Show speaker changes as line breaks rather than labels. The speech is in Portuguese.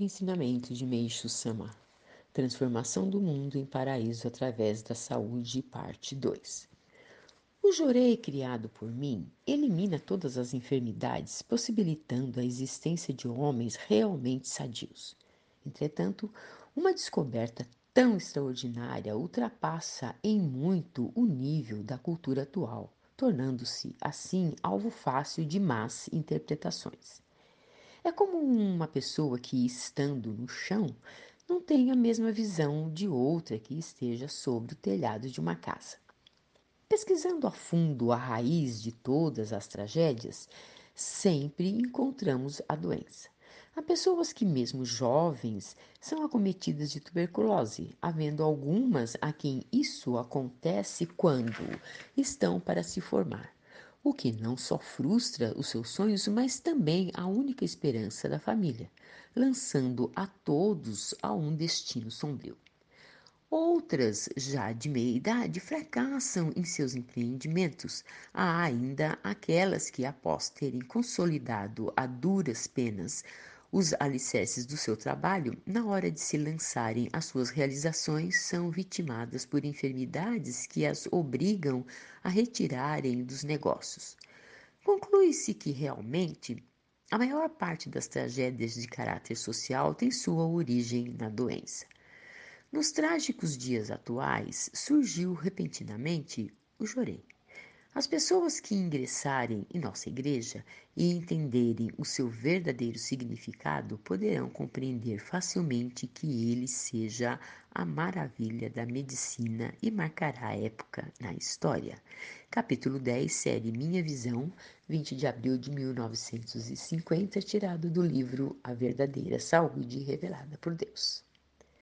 Ensinamento de Meishu Sama Transformação do mundo em paraíso através da saúde, parte 2. O jorei criado por mim elimina todas as enfermidades, possibilitando a existência de homens realmente sadios. Entretanto, uma descoberta tão extraordinária ultrapassa em muito o nível da cultura atual, tornando-se, assim, alvo fácil de más interpretações. É como uma pessoa que, estando no chão, não tem a mesma visão de outra que esteja sobre o telhado de uma casa. Pesquisando a fundo a raiz de todas as tragédias, sempre encontramos a doença. Há pessoas que, mesmo jovens, são acometidas de tuberculose, havendo algumas a quem isso acontece quando estão para se formar o que não só frustra os seus sonhos, mas também a única esperança da família, lançando a todos a um destino sombrio. Outras, já de meia idade, fracassam em seus empreendimentos. Há ainda aquelas que, após terem consolidado a duras penas os alicerces do seu trabalho, na hora de se lançarem às suas realizações, são vitimadas por enfermidades que as obrigam a retirarem dos negócios. Conclui-se que realmente a maior parte das tragédias de caráter social tem sua origem na doença. Nos trágicos dias atuais, surgiu repentinamente o jorei. As pessoas que ingressarem em nossa igreja e entenderem o seu verdadeiro significado poderão compreender facilmente que ele seja a maravilha da medicina e marcará época na história. Capítulo 10, série Minha Visão, 20 de abril de 1950, tirado do livro A Verdadeira Saúde Revelada por Deus.